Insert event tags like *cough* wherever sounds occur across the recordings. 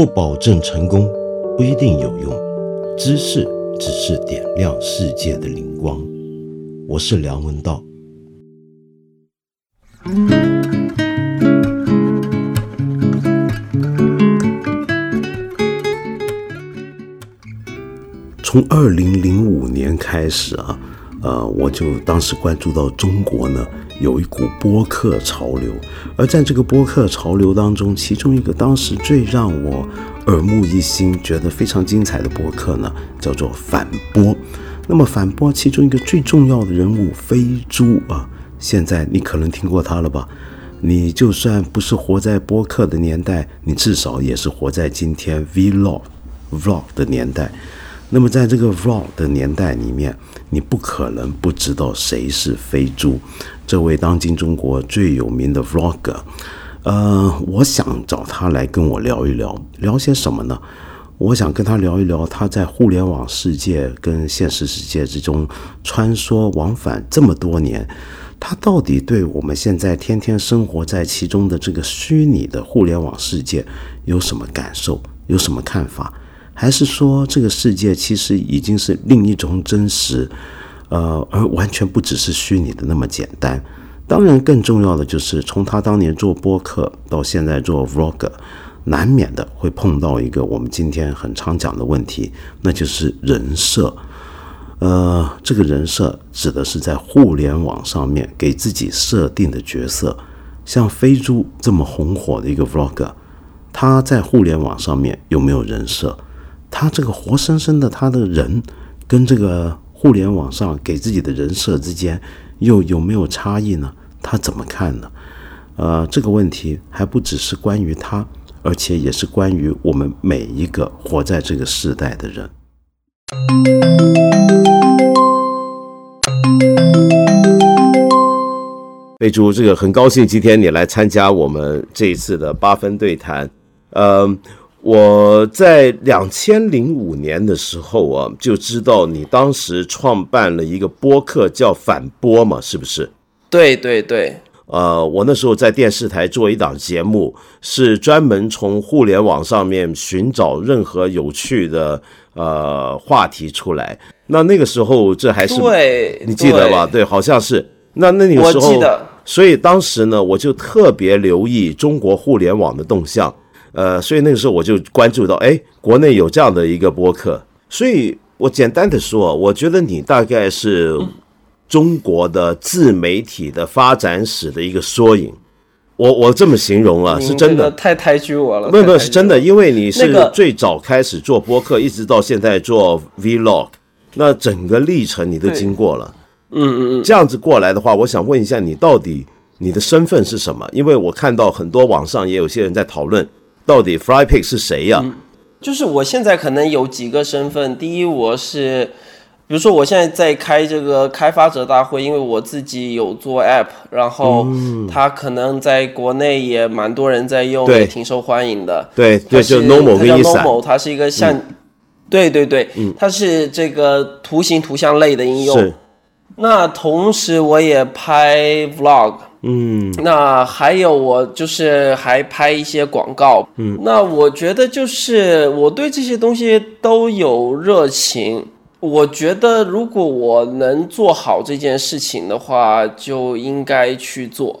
不保证成功，不一定有用。知识只是点亮世界的灵光。我是梁文道。从二零零五年开始啊，呃，我就当时关注到中国呢有一股播客潮流，而在这个播客潮流当中，其中一个当时最让我耳目一新、觉得非常精彩的播客呢，叫做反播。那么反播其中一个最重要的人物飞猪啊，现在你可能听过他了吧？你就算不是活在播客的年代，你至少也是活在今天 vlog vlog 的年代。那么，在这个 vlog 的年代里面，你不可能不知道谁是飞猪，这位当今中国最有名的 vlogger。呃，我想找他来跟我聊一聊，聊些什么呢？我想跟他聊一聊他在互联网世界跟现实世界之中穿梭往返这么多年，他到底对我们现在天天生活在其中的这个虚拟的互联网世界有什么感受，有什么看法？还是说，这个世界其实已经是另一种真实，呃，而完全不只是虚拟的那么简单。当然，更重要的就是，从他当年做播客到现在做 vlog，难免的会碰到一个我们今天很常讲的问题，那就是人设。呃，这个人设指的是在互联网上面给自己设定的角色。像飞猪这么红火的一个 vlog，他在互联网上面有没有人设？他这个活生生的他的人，跟这个互联网上给自己的人设之间，又有没有差异呢？他怎么看呢？呃，这个问题还不只是关于他，而且也是关于我们每一个活在这个时代的人。备注，这个很高兴今天你来参加我们这一次的八分对谈，嗯。我在两千零五年的时候啊，就知道你当时创办了一个播客叫反播嘛，是不是？对对对。呃，我那时候在电视台做一档节目，是专门从互联网上面寻找任何有趣的呃话题出来。那那个时候，这还是对，你记得吧？对，好像是。那那个时候，所以当时呢，我就特别留意中国互联网的动向。呃，所以那个时候我就关注到，哎，国内有这样的一个播客，所以我简单的说，我觉得你大概是中国的自媒体的发展史的一个缩影。我我这么形容啊，是真的，太抬举我了。没有没有，是真的，因为你是最早开始做播客，一直到现在做 vlog，那整个历程你都经过了。嗯嗯嗯，这样子过来的话，我想问一下你，到底你的身份是什么？因为我看到很多网上也有些人在讨论。到底 Flypig 是谁呀？就是我现在可能有几个身份。第一，我是，比如说我现在在开这个开发者大会，因为我自己有做 App，然后它可能在国内也蛮多人在用，也挺受欢迎的。对，对，就 Normal 跟 Normal，它是一个像，对对对，它是这个图形图像类的应用。那同时我也拍 Vlog。嗯，那还有我就是还拍一些广告，嗯，那我觉得就是我对这些东西都有热情。我觉得如果我能做好这件事情的话，就应该去做。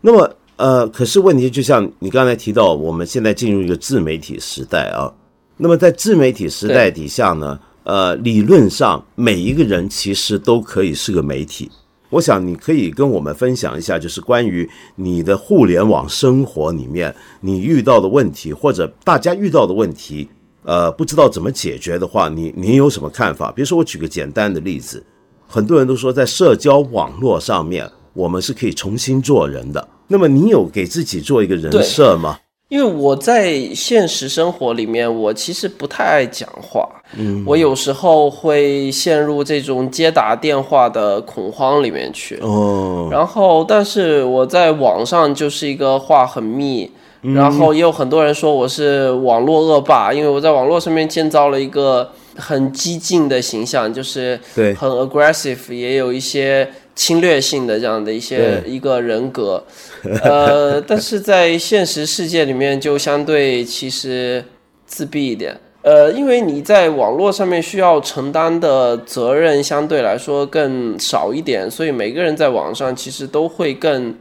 那么，呃，可是问题就像你刚才提到，我们现在进入一个自媒体时代啊。那么在自媒体时代底下呢，呃，理论上每一个人其实都可以是个媒体。我想你可以跟我们分享一下，就是关于你的互联网生活里面你遇到的问题，或者大家遇到的问题，呃，不知道怎么解决的话，你你有什么看法？比如说，我举个简单的例子，很多人都说在社交网络上面，我们是可以重新做人的。那么，你有给自己做一个人设吗？因为我在现实生活里面，我其实不太爱讲话。嗯，我有时候会陷入这种接打电话的恐慌里面去。哦，然后，但是我在网上就是一个话很密，然后也有很多人说我是网络恶霸，因为我在网络上面建造了一个很激进的形象，就是对很 aggressive，也有一些侵略性的这样的一些一个人格。*laughs* 呃，但是在现实世界里面，就相对其实自闭一点。呃，因为你在网络上面需要承担的责任相对来说更少一点，所以每个人在网上其实都会更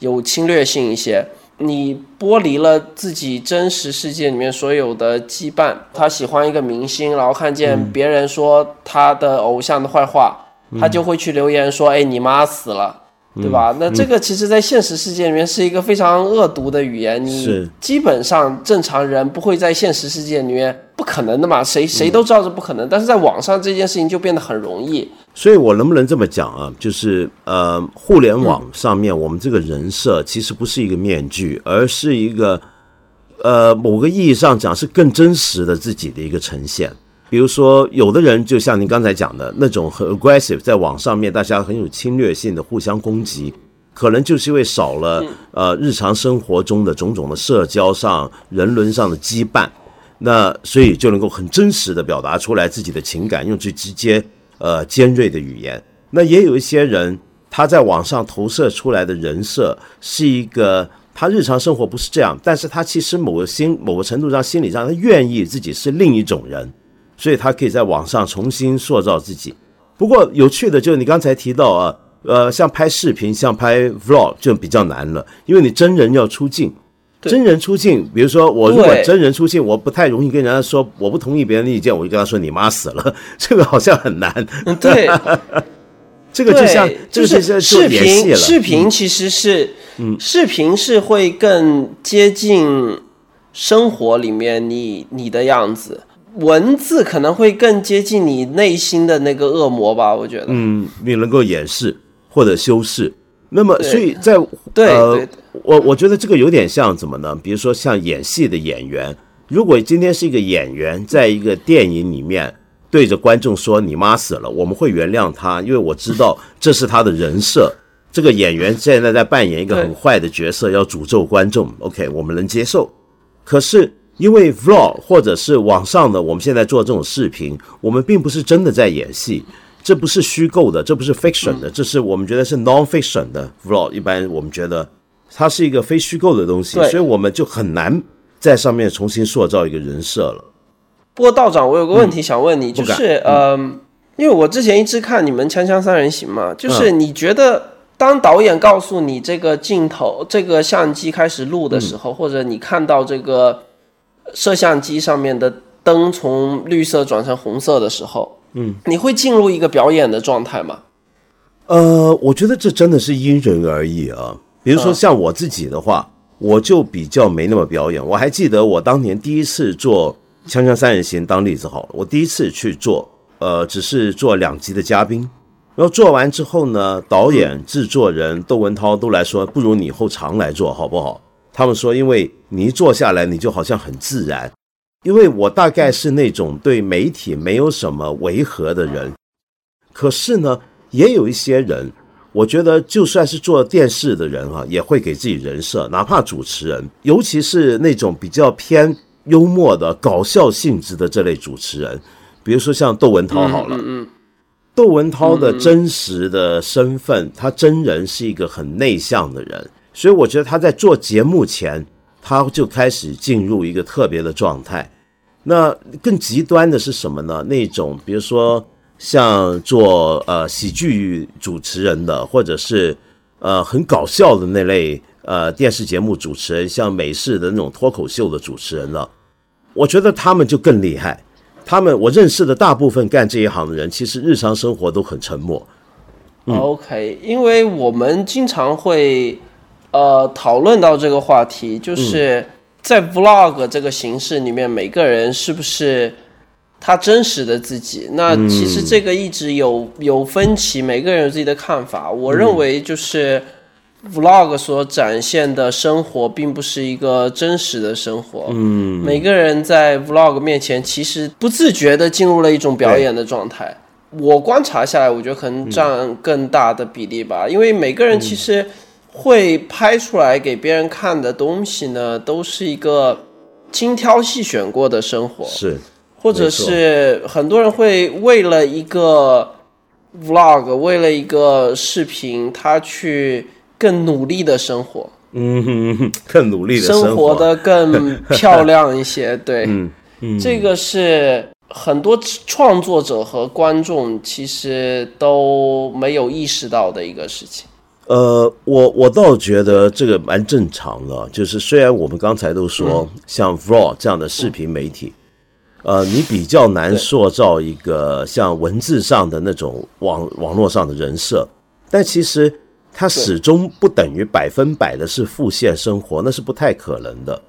有侵略性一些。你剥离了自己真实世界里面所有的羁绊。他喜欢一个明星，然后看见别人说他的偶像的坏话，他就会去留言说：“哎，你妈死了。”对吧？那这个其实，在现实世界里面是一个非常恶毒的语言。你基本上正常人不会在现实世界里面，不可能的嘛？谁谁都知道是不可能。但是在网上这件事情就变得很容易。所以我能不能这么讲啊？就是呃，互联网上面我们这个人设其实不是一个面具，而是一个呃，某个意义上讲是更真实的自己的一个呈现。比如说，有的人就像您刚才讲的那种很 aggressive，在网上面大家很有侵略性的互相攻击，可能就是因为少了呃日常生活中的种种的社交上、人伦上的羁绊，那所以就能够很真实的表达出来自己的情感，用最直接、呃尖锐的语言。那也有一些人，他在网上投射出来的人设是一个，他日常生活不是这样，但是他其实某个心某个程度上心理上，他愿意自己是另一种人。所以他可以在网上重新塑造自己。不过有趣的就是你刚才提到啊，呃，像拍视频、像拍 vlog 就比较难了，因为你真人要出镜，真人出镜，比如说我如果真人出镜，我不太容易跟人家说我不同意别人的意见，我就跟他说你妈死了，*laughs* 这个好像很难。*laughs* 对，这个就像就是视频，视频其实是，嗯，视频是会更接近生活里面你你的样子。文字可能会更接近你内心的那个恶魔吧，我觉得。嗯，你能够掩饰或者修饰。那么，所以在呃，我我觉得这个有点像怎么呢？比如说像演戏的演员，如果今天是一个演员，在一个电影里面对着观众说“你妈死了”，我们会原谅他，因为我知道这是他的人设。这个演员现在在扮演一个很坏的角色，要诅咒观众。OK，我们能接受。可是。因为 vlog 或者是网上的，我们现在做这种视频，我们并不是真的在演戏，这不是虚构的，这不是 fiction 的，这是我们觉得是 non-fiction 的 vlog。一般我们觉得它是一个非虚构的东西，所以我们就很难在上面重新塑造一个人设了。不过道长，我有个问题想问你，就是呃，因为我之前一直看你们《锵锵三人行》嘛，就是你觉得当导演告诉你这个镜头、这个相机开始录的时候，或者你看到这个。摄像机上面的灯从绿色转成红色的时候，嗯，你会进入一个表演的状态吗？呃，我觉得这真的是因人而异啊。比如说像我自己的话，我就比较没那么表演。我还记得我当年第一次做《锵锵三人行》当例子好了，我第一次去做，呃，只是做两集的嘉宾。然后做完之后呢，导演、制作人窦文涛都来说，不如你以后常来做好不好？他们说，因为你一坐下来，你就好像很自然。因为我大概是那种对媒体没有什么违和的人，可是呢，也有一些人，我觉得就算是做电视的人啊，也会给自己人设，哪怕主持人，尤其是那种比较偏幽默的、搞笑性质的这类主持人，比如说像窦文涛好了，嗯，窦文涛的真实的身份，他真人是一个很内向的人。所以我觉得他在做节目前，他就开始进入一个特别的状态。那更极端的是什么呢？那种比如说像做呃喜剧主持人的，或者是呃很搞笑的那类呃电视节目主持人，像美式的那种脱口秀的主持人了。我觉得他们就更厉害。他们我认识的大部分干这一行的人，其实日常生活都很沉默。OK，因为我们经常会。呃，讨论到这个话题，就是在 vlog 这个形式里面，每个人是不是他真实的自己？那其实这个一直有有分歧，每个人有自己的看法。我认为，就是 vlog 所展现的生活，并不是一个真实的生活。嗯，每个人在 vlog 面前，其实不自觉的进入了一种表演的状态。我观察下来，我觉得可能占更大的比例吧，因为每个人其实。会拍出来给别人看的东西呢，都是一个精挑细选过的生活，是，或者是很多人会为了一个 vlog，为了一个视频，他去更努力的生活，嗯，*laughs* 更努力的生活。的更漂亮一些，*laughs* 对，嗯，这个是很多创作者和观众其实都没有意识到的一个事情。呃，我我倒觉得这个蛮正常的，就是虽然我们刚才都说像 Vlog 这样的视频媒体，呃，你比较难塑造一个像文字上的那种网网络上的人设，但其实它始终不等于百分百的是复现生活，那是不太可能的，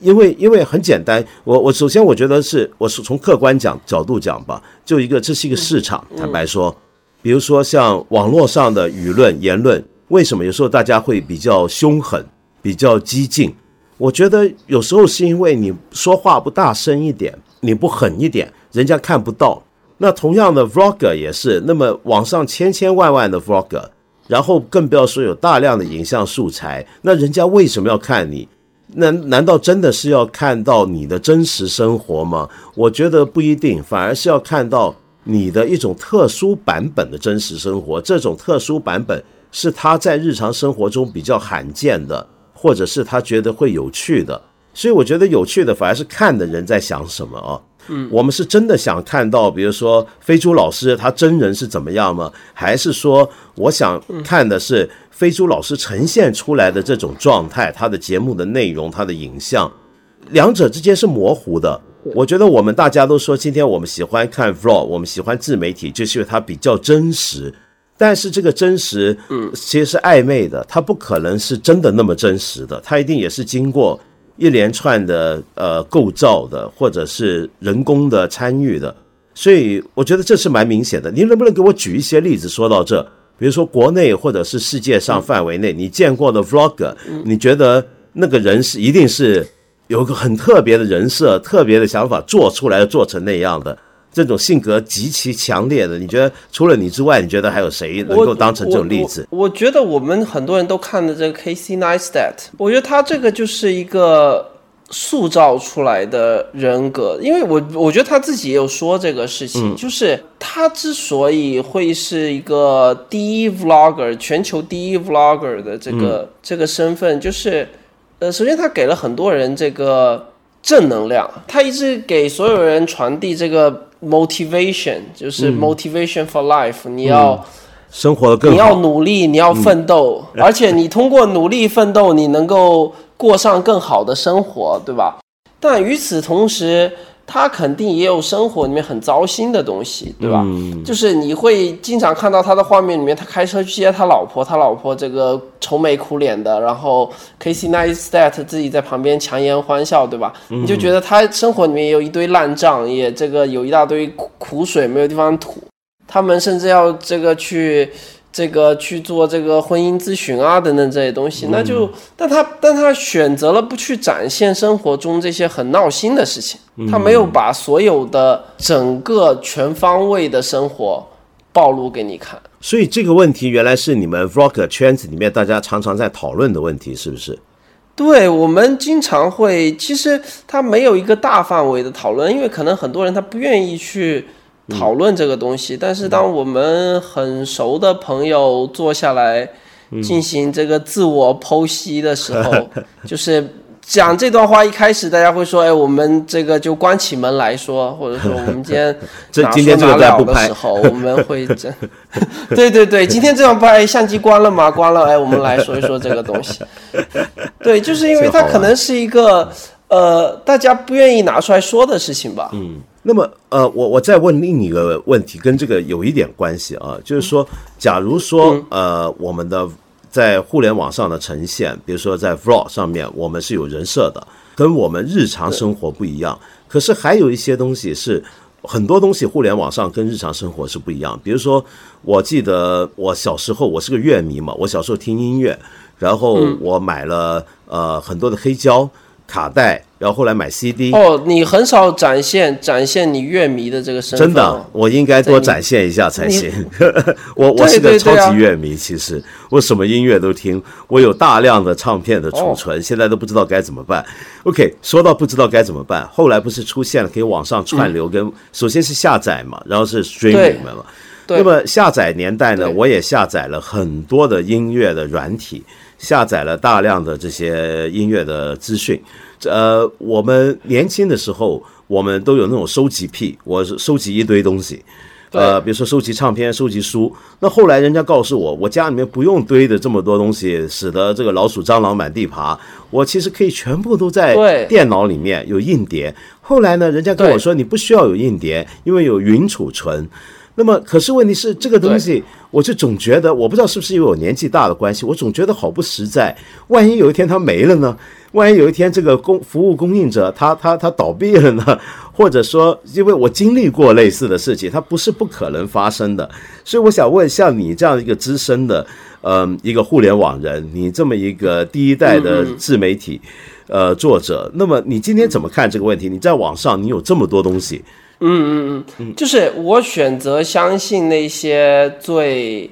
因为因为很简单，我我首先我觉得是我是从客观讲角度讲吧，就一个这是一个市场，坦白说，比如说像网络上的舆论言论。为什么有时候大家会比较凶狠、比较激进？我觉得有时候是因为你说话不大声一点，你不狠一点，人家看不到。那同样的，vlogger 也是。那么网上千千万万的 vlogger，然后更不要说有大量的影像素材，那人家为什么要看你？难难道真的是要看到你的真实生活吗？我觉得不一定，反而是要看到你的一种特殊版本的真实生活。这种特殊版本。是他在日常生活中比较罕见的，或者是他觉得会有趣的，所以我觉得有趣的反而是看的人在想什么啊。嗯，我们是真的想看到，比如说飞猪老师他真人是怎么样吗？还是说我想看的是飞猪老师呈现出来的这种状态，他的节目的内容，他的影像，两者之间是模糊的。我觉得我们大家都说，今天我们喜欢看 vlog，我们喜欢自媒体，就是因为它比较真实。但是这个真实，嗯，其实是暧昧的，它不可能是真的那么真实的，它一定也是经过一连串的呃构造的，或者是人工的参与的，所以我觉得这是蛮明显的。您能不能给我举一些例子？说到这，比如说国内或者是世界上范围内你见过的 vlogger，你觉得那个人是一定是有个很特别的人设、特别的想法做出来做成那样的？这种性格极其强烈的，你觉得除了你之外，你觉得还有谁能够当成这种例子？我觉得我们很多人都看的这个 Casey Neistat，我觉得他这个就是一个塑造出来的人格，因为我我觉得他自己也有说这个事情，就是他之所以会是一个第一 vlogger，全球第一 vlogger 的这个这个身份，就是呃，首先他给了很多人这个正能量，他一直给所有人传递这个。Motivation 就是 motivation for life，你要生活的更好，你要努力，你要奋斗，而且你通过努力奋斗，你能够过上更好的生活，对吧？但与此同时，他肯定也有生活里面很糟心的东西，对吧？就是你会经常看到他的画面里面，他开车去接他老婆，他老婆这个愁眉苦脸的，然后 Casey Neistat 自己在旁边强颜欢笑，对吧？你就觉得他生活里面有一堆烂账，也这个有一大堆苦苦水没有地方吐，他们甚至要这个去。这个去做这个婚姻咨询啊等等这些东西，那就但他但他选择了不去展现生活中这些很闹心的事情，他没有把所有的整个全方位的生活暴露给你看。所以这个问题原来是你们 vlog 圈子里面大家常常在讨论的问题，是不是？对，我们经常会，其实他没有一个大范围的讨论，因为可能很多人他不愿意去。讨论这个东西，但是当我们很熟的朋友坐下来进行这个自我剖析的时候，*laughs* 就是讲这段话一开始，大家会说：“哎，我们这个就关起门来说，或者说我们今天 *laughs* 哪说哪了的时候，我们会 *laughs* 这，对对对，今天这样拍，相机关了吗？关了，哎，我们来说一说这个东西。对，就是因为它可能是一个呃，大家不愿意拿出来说的事情吧。嗯。那么，呃，我我再问另一个问题，跟这个有一点关系啊，就是说，假如说，呃，我们的在互联网上的呈现，比如说在 vlog 上面，我们是有人设的，跟我们日常生活不一样。可是还有一些东西是很多东西，互联网上跟日常生活是不一样。比如说，我记得我小时候，我是个乐迷嘛，我小时候听音乐，然后我买了呃很多的黑胶卡带。然后后来买 CD 哦，你很少展现展现你乐迷的这个身份，真的，我应该多展现一下才行。*laughs* 我我是个超级乐迷，其实。我什么音乐都听，我有大量的唱片的储存，现在都不知道该怎么办。OK，说到不知道该怎么办，后来不是出现了可以网上串流，跟首先是下载嘛，然后是 streaming 嘛。那么下载年代呢，我也下载了很多的音乐的软体，下载了大量的这些音乐的资讯。呃，我们年轻的时候我们都有那种收集癖，我是收集一堆东西。呃，比如说收集唱片、收集书。那后来人家告诉我，我家里面不用堆的这么多东西，使得这个老鼠、蟑螂满地爬。我其实可以全部都在电脑里面有硬碟。后来呢，人家跟我说，你不需要有硬碟，因为有云储存。那么，可是问题是，这个东西，我就总觉得，我不知道是不是因为我年纪大的关系，我总觉得好不实在。万一有一天它没了呢？万一有一天这个供服务供应者 *laughs* 他他他倒闭了呢？*laughs* 或者说，因为我经历过类似的事情，它不是不可能发生的。所以我想问，像你这样一个资深的，嗯，一个互联网人，你这么一个第一代的自媒体，呃，作者，那么你今天怎么看这个问题？你在网上你有这么多东西。嗯嗯嗯，就是我选择相信那些最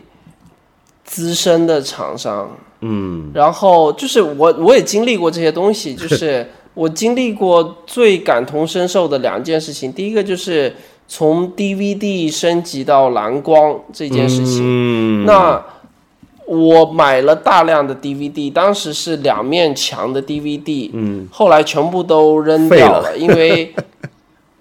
资深的厂商，嗯，然后就是我我也经历过这些东西，就是我经历过最感同身受的两件事情，第一个就是从 DVD 升级到蓝光这件事情，嗯，那我买了大量的 DVD，当时是两面墙的 DVD，嗯，后来全部都扔掉了，因为。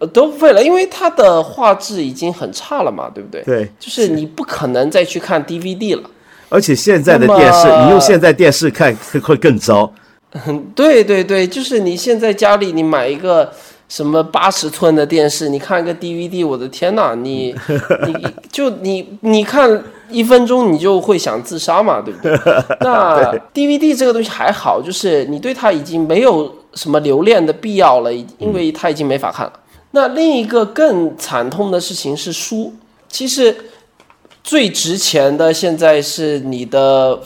呃，都废了，因为它的画质已经很差了嘛，对不对？对，就是你不可能再去看 DVD 了。而且现在的电视，你用现在电视看会更糟。对对对，就是你现在家里你买一个什么八十寸的电视，你看一个 DVD，我的天呐，你 *laughs* 你就你你看一分钟你就会想自杀嘛，对不对？那 *laughs* DVD 这个东西还好，就是你对它已经没有什么留恋的必要了，因为它已经没法看了。那另一个更惨痛的事情是书，其实最值钱的现在是你的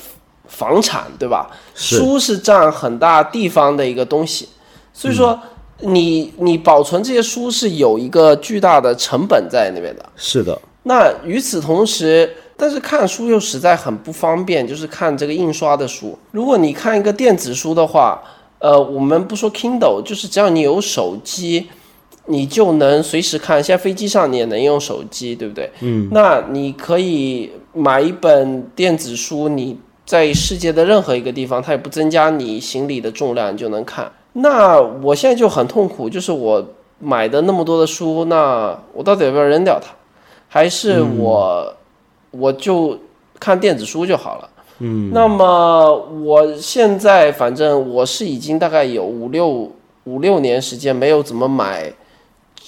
房产，对吧？书是占很大地方的一个东西，所以说你你保存这些书是有一个巨大的成本在那边的。是的。那与此同时，但是看书又实在很不方便，就是看这个印刷的书。如果你看一个电子书的话，呃，我们不说 Kindle，就是只要你有手机。你就能随时看，现在飞机上你也能用手机，对不对？嗯，那你可以买一本电子书，你在世界的任何一个地方，它也不增加你行李的重量，你就能看。那我现在就很痛苦，就是我买的那么多的书，那我到底要不要扔掉它？还是我我就看电子书就好了？嗯，那么我现在反正我是已经大概有五六五六年时间没有怎么买。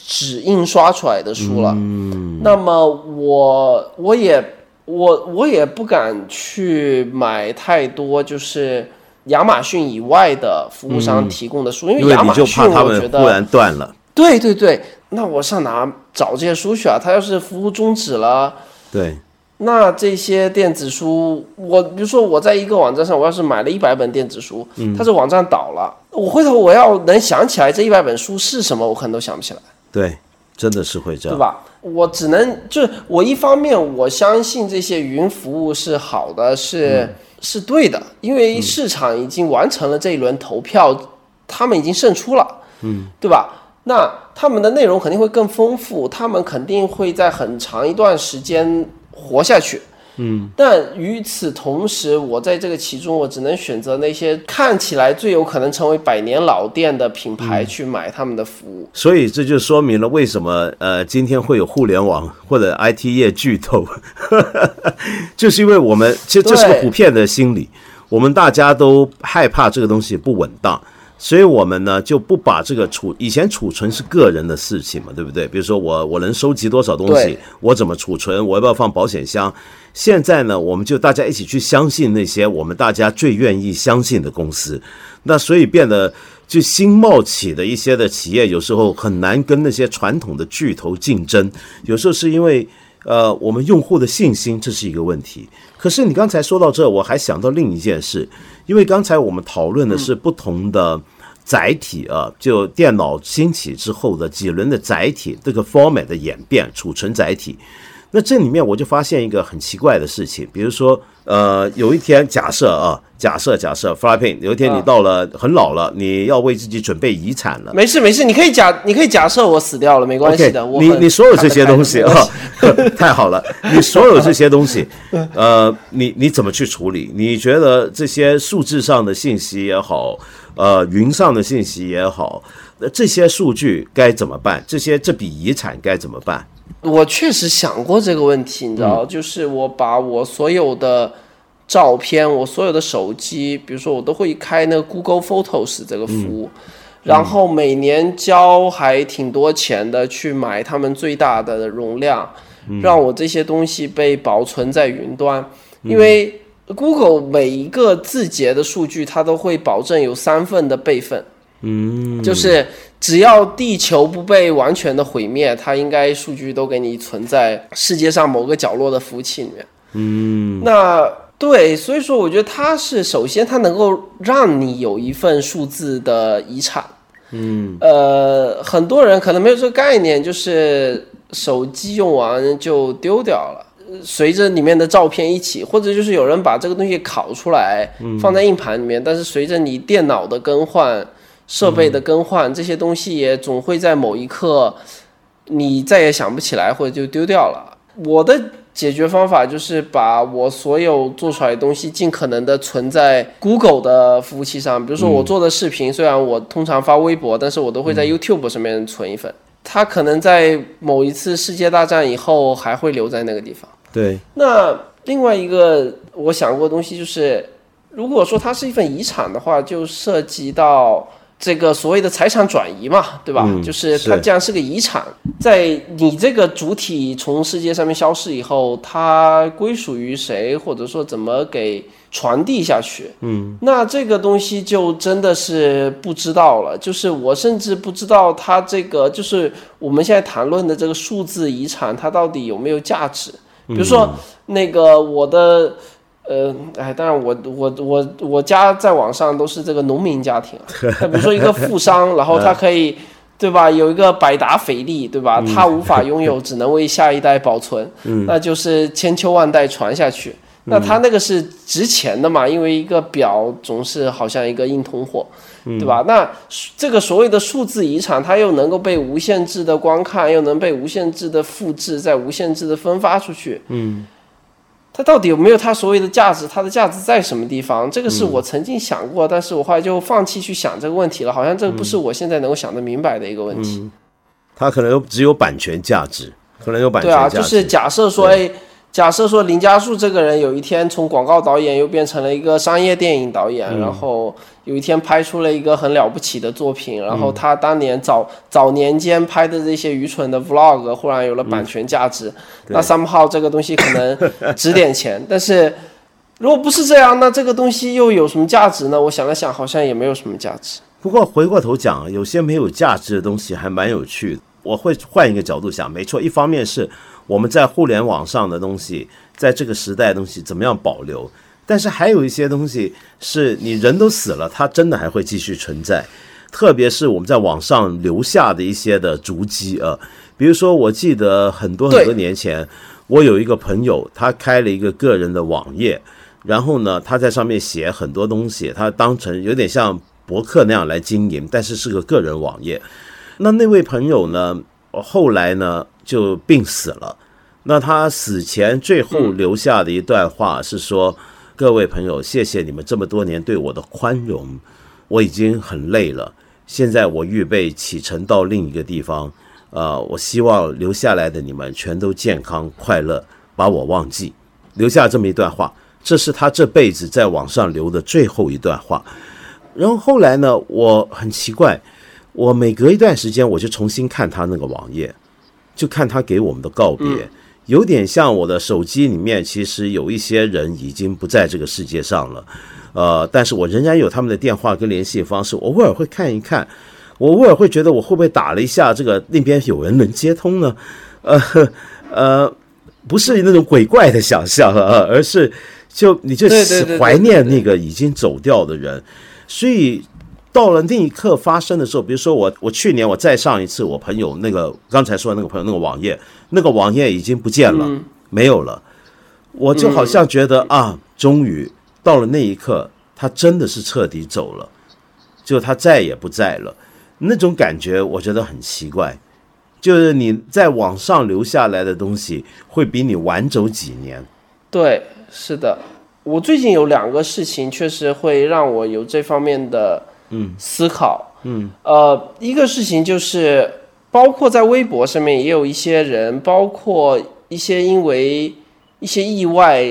纸印刷出来的书了，嗯那么我我也我我也不敢去买太多，就是亚马逊以外的服务商提供的书，因为亚马逊我觉得忽然断了。对对对，那我上哪找这些书去啊？他要是服务终止了，对，那这些电子书，我比如说我在一个网站上，我要是买了一百本电子书，它这网站倒了，我回头我要能想起来这一百本书是什么，我可能都想不起来。对，真的是会这样，对吧？我只能就是我一方面我相信这些云服务是好的，是是对的，因为市场已经完成了这一轮投票，他们已经胜出了，嗯，对吧？那他们的内容肯定会更丰富，他们肯定会在很长一段时间活下去。嗯，但与此同时，我在这个其中，我只能选择那些看起来最有可能成为百年老店的品牌去买他们的服务。所以这就说明了为什么呃，今天会有互联网或者 IT 业巨头，*laughs* 就是因为我们其实这是个普遍的心理，我们大家都害怕这个东西不稳当。所以我们呢就不把这个储以前储存是个人的事情嘛，对不对？比如说我我能收集多少东西，我怎么储存，我要不要放保险箱？现在呢，我们就大家一起去相信那些我们大家最愿意相信的公司。那所以变得就新冒起的一些的企业，有时候很难跟那些传统的巨头竞争。有时候是因为呃我们用户的信心这是一个问题。可是你刚才说到这，我还想到另一件事。因为刚才我们讨论的是不同的载体啊，就电脑兴起之后的几轮的载体这个 format 的演变，储存载体。那这里面我就发现一个很奇怪的事情，比如说，呃，有一天假设啊。假设假设 f l y p i n 有一天你到了很老了，你要为自己准备遗产了。没事没事，你可以假你可以假设我死掉了，没关系的。你你所有这些东西啊，*laughs* 太好了，你所有这些东西，呃，你你怎么去处理？你觉得这些数字上的信息也好，呃，云上的信息也好，那这些数据该怎么办？这些这笔遗产该怎么办？我确实想过这个问题，你知道，就是我把我所有的照片，我所有的手机，比如说我都会开那个 Google Photos 这个服务，然后每年交还挺多钱的去买他们最大的容量，让我这些东西被保存在云端，因为 Google 每一个字节的数据，它都会保证有三份的备份。嗯，就是只要地球不被完全的毁灭，它应该数据都给你存在世界上某个角落的服务器里面。嗯，那对，所以说我觉得它是首先它能够让你有一份数字的遗产。嗯，呃，很多人可能没有这个概念，就是手机用完就丢掉了，随着里面的照片一起，或者就是有人把这个东西拷出来放在硬盘里面，但是随着你电脑的更换。设备的更换，这些东西也总会在某一刻，你再也想不起来，或者就丢掉了。我的解决方法就是把我所有做出来的东西尽可能的存在 Google 的服务器上。比如说我做的视频，虽然我通常发微博，但是我都会在 YouTube 上面存一份。它可能在某一次世界大战以后还会留在那个地方。对。那另外一个我想过的东西就是，如果说它是一份遗产的话，就涉及到。这个所谓的财产转移嘛，对吧？就是它既然是个遗产，在你这个主体从世界上面消失以后，它归属于谁，或者说怎么给传递下去？嗯，那这个东西就真的是不知道了。就是我甚至不知道它这个，就是我们现在谈论的这个数字遗产，它到底有没有价值？比如说那个我的。呃，哎，当然，我我我我家在网上都是这个农民家庭啊。*laughs* 比如说一个富商，然后他可以，对吧？有一个百达翡丽，对吧？他无法拥有，只能为下一代保存，*laughs* 那就是千秋万代传下去。那他那个是值钱的嘛？因为一个表总是好像一个硬通货，对吧？那这个所谓的数字遗产，它又能够被无限制的观看，又能被无限制的复制，再无限制的分发出去。嗯。它到底有没有它所谓的价值？它的价值在什么地方？这个是我曾经想过，但是我后来就放弃去想这个问题了。好像这个不是我现在能够想得明白的一个问题。它可能只有版权价值，可能有版权价值。对啊，就是假设说，哎。假设说林家树这个人有一天从广告导演又变成了一个商业电影导演，然后有一天拍出了一个很了不起的作品，然后他当年早早年间拍的这些愚蠢的 vlog 忽然有了版权价值，那 somehow 这个东西可能值点钱。*laughs* 但是如果不是这样，那这个东西又有什么价值呢？我想了想，好像也没有什么价值。不过回过头讲，有些没有价值的东西还蛮有趣的。我会换一个角度想，没错，一方面是。我们在互联网上的东西，在这个时代东西怎么样保留？但是还有一些东西是你人都死了，它真的还会继续存在。特别是我们在网上留下的一些的足迹啊，比如说，我记得很多很多年前，我有一个朋友，他开了一个个人的网页，然后呢，他在上面写很多东西，他当成有点像博客那样来经营，但是是个个人网页。那那位朋友呢，后来呢？就病死了。那他死前最后留下的一段话是说：“各位朋友，谢谢你们这么多年对我的宽容，我已经很累了。现在我预备启程到另一个地方。呃，我希望留下来的你们全都健康快乐，把我忘记。”留下这么一段话，这是他这辈子在网上留的最后一段话。然后后来呢，我很奇怪，我每隔一段时间我就重新看他那个网页。就看他给我们的告别，有点像我的手机里面，其实有一些人已经不在这个世界上了，呃，但是我仍然有他们的电话跟联系方式，我偶尔会看一看，我偶尔会觉得我会不会打了一下这个那边有人能接通呢？呃 *laughs* 呃，不是那种鬼怪的想象啊，*laughs* 而是就你就怀念那个已经走掉的人，所以。到了那一刻发生的时候，比如说我，我去年我再上一次，我朋友那个刚才说的那个朋友那个网页，那个网页已经不见了，没有了。我就好像觉得啊，终于到了那一刻，他真的是彻底走了，就他再也不在了。那种感觉我觉得很奇怪，就是你在网上留下来的东西会比你晚走几年。对，是的，我最近有两个事情确实会让我有这方面的。嗯思考，嗯。呃，一个事情就是，包括在微博上面也有一些人，包括一些因为一些意外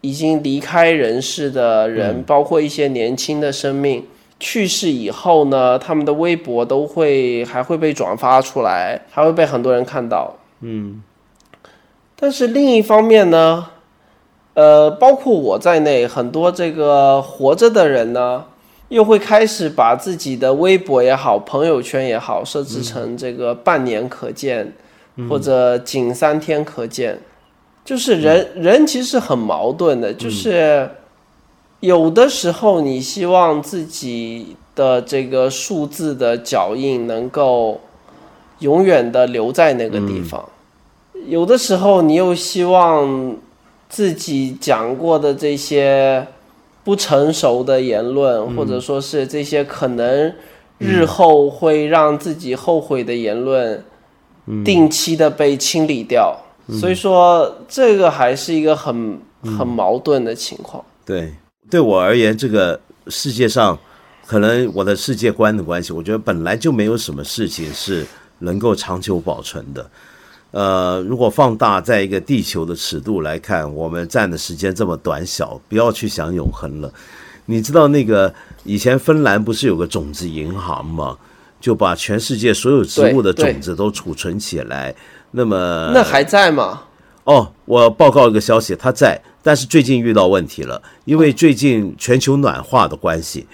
已经离开人世的人，包括一些年轻的生命去世以后呢，他们的微博都会还会被转发出来，还会被很多人看到。嗯，但是另一方面呢，呃，包括我在内，很多这个活着的人呢，又会开始把自己的微博也好、朋友圈也好，设置成这个半年可见，或者仅三天可见。就是人、人其实很矛盾的，就是有的时候你希望自己的这个数字的脚印能够永远的留在那个地方，有的时候你又希望自己讲过的这些不成熟的言论，或者说是这些可能日后会让自己后悔的言论，定期的被清理掉。所以说，这个还是一个很很矛盾的情况。对，对我而言，这个世界上可能我的世界观的关系，我觉得本来就没有什么事情是能够长久保存的。呃，如果放大在一个地球的尺度来看，我们站的时间这么短小，不要去想永恒了。你知道那个以前芬兰不是有个种子银行吗？就把全世界所有植物的种子都储存起来。那么那还在吗？哦，我报告一个消息，它在，但是最近遇到问题了，因为最近全球暖化的关系，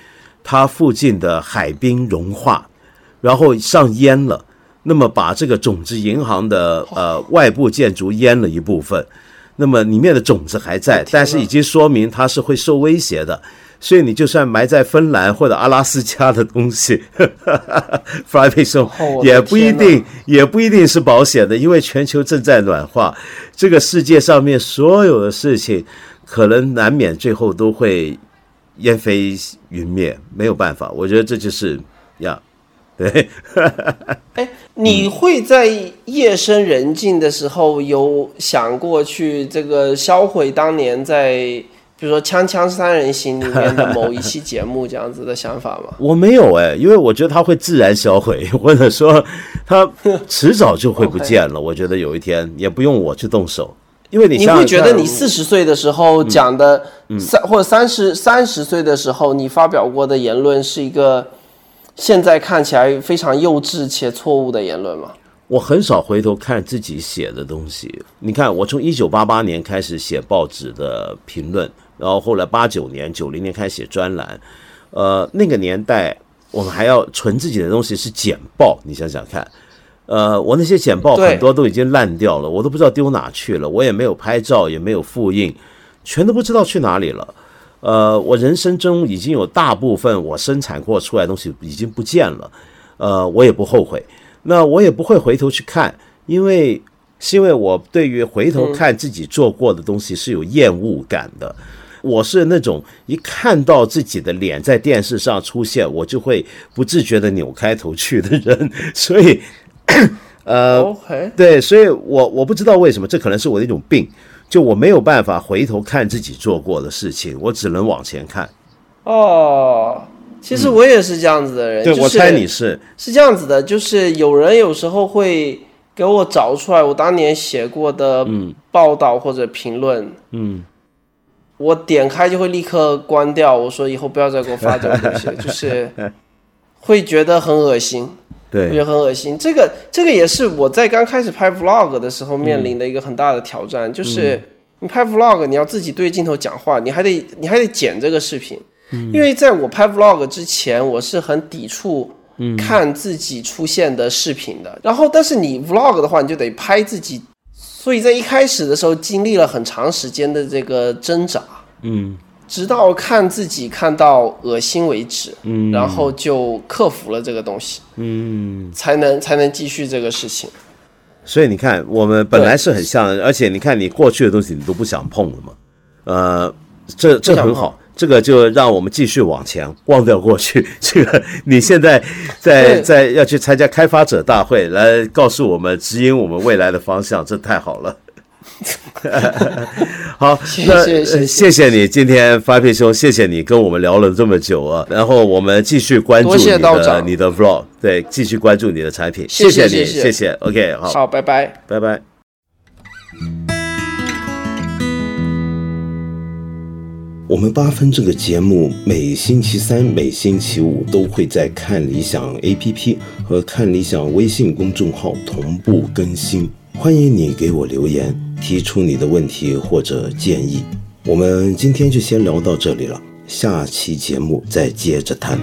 它附近的海冰融化，然后上淹了，那么把这个种子银行的呃外部建筑淹了一部分，那么里面的种子还在，但是已经说明它是会受威胁的。所以你就算埋在芬兰或者阿拉斯加的东西 *laughs* 哦我的也不一定，也不一定是保险的，因为全球正在暖化，这个世界上面所有的事情，可能难免最后都会烟飞云灭，没有办法。我觉得这就是呀，对，哎，你会在夜深人静的时候有想过去这个销毁当年在比如说《锵锵三人行》里面的某一期节目这样子的想法吗？*laughs* 我没有哎，因为我觉得它会自然销毁，或者说它迟早就会不见了。我觉得有一天也不用我去动手，因为你你会觉得你四十岁的时候讲的三、或者三十三十岁的时候你发表过的言论是一个现在看起来非常幼稚且错误的言论吗？我很少回头看自己写的东西。你看，我从一九八八年开始写报纸的评论，然后后来八九年、九零年开始写专栏。呃，那个年代我们还要存自己的东西是简报，你想想看。呃，我那些简报很多都已经烂掉了，我都不知道丢哪去了，我也没有拍照，也没有复印，全都不知道去哪里了。呃，我人生中已经有大部分我生产过出来的东西已经不见了，呃，我也不后悔。那我也不会回头去看，因为是因为我对于回头看自己做过的东西是有厌恶感的。我是那种一看到自己的脸在电视上出现，我就会不自觉的扭开头去的人，*laughs* 所以，呃对，所以我我不知道为什么，这可能是我的一种病，就我没有办法回头看自己做过的事情，我只能往前看。哦，其实我也是这样子的人。对，就是我猜你是，是这样子的，就是有人有时候会给我找出来我当年写过的报道或者评论，嗯，我点开就会立刻关掉，我说以后不要再给我发这种东西，就是会觉得很恶心，对，得很恶心。这个这个也是我在刚开始拍 vlog 的时候面临的一个很大的挑战，就是你拍 vlog 你要自己对镜头讲话，你还得你还得剪这个视频，因为在我拍 vlog 之前，我是很抵触。看自己出现的视频的，然后但是你 vlog 的话，你就得拍自己，所以在一开始的时候经历了很长时间的这个挣扎，嗯直到看自己看到恶心为止，嗯然后就克服了这个东西，嗯。才能才能继续这个事情。所以你看，我们本来是很像，而且你看你过去的东西你都不想碰了嘛，呃，这这很好，这个就让我们继续往前，忘掉过去。这个你现在 *laughs* 在在要去参加开发者大会，来告诉我们指引我们未来的方向，这太好了。*laughs* 好，谢那谢谢谢呃谢谢你今天发片兄，谢谢你跟我们聊了这么久啊，然后我们继续关注你的你的 vlog，对，继续关注你的产品，谢谢你，谢谢谢。谢谢，OK，好，好，拜拜。拜拜。我们八分这个节目每星期三、每星期五都会在看理想 APP 和看理想微信公众号同步更新，欢迎你给我留言，提出你的问题或者建议。我们今天就先聊到这里了，下期节目再接着谈。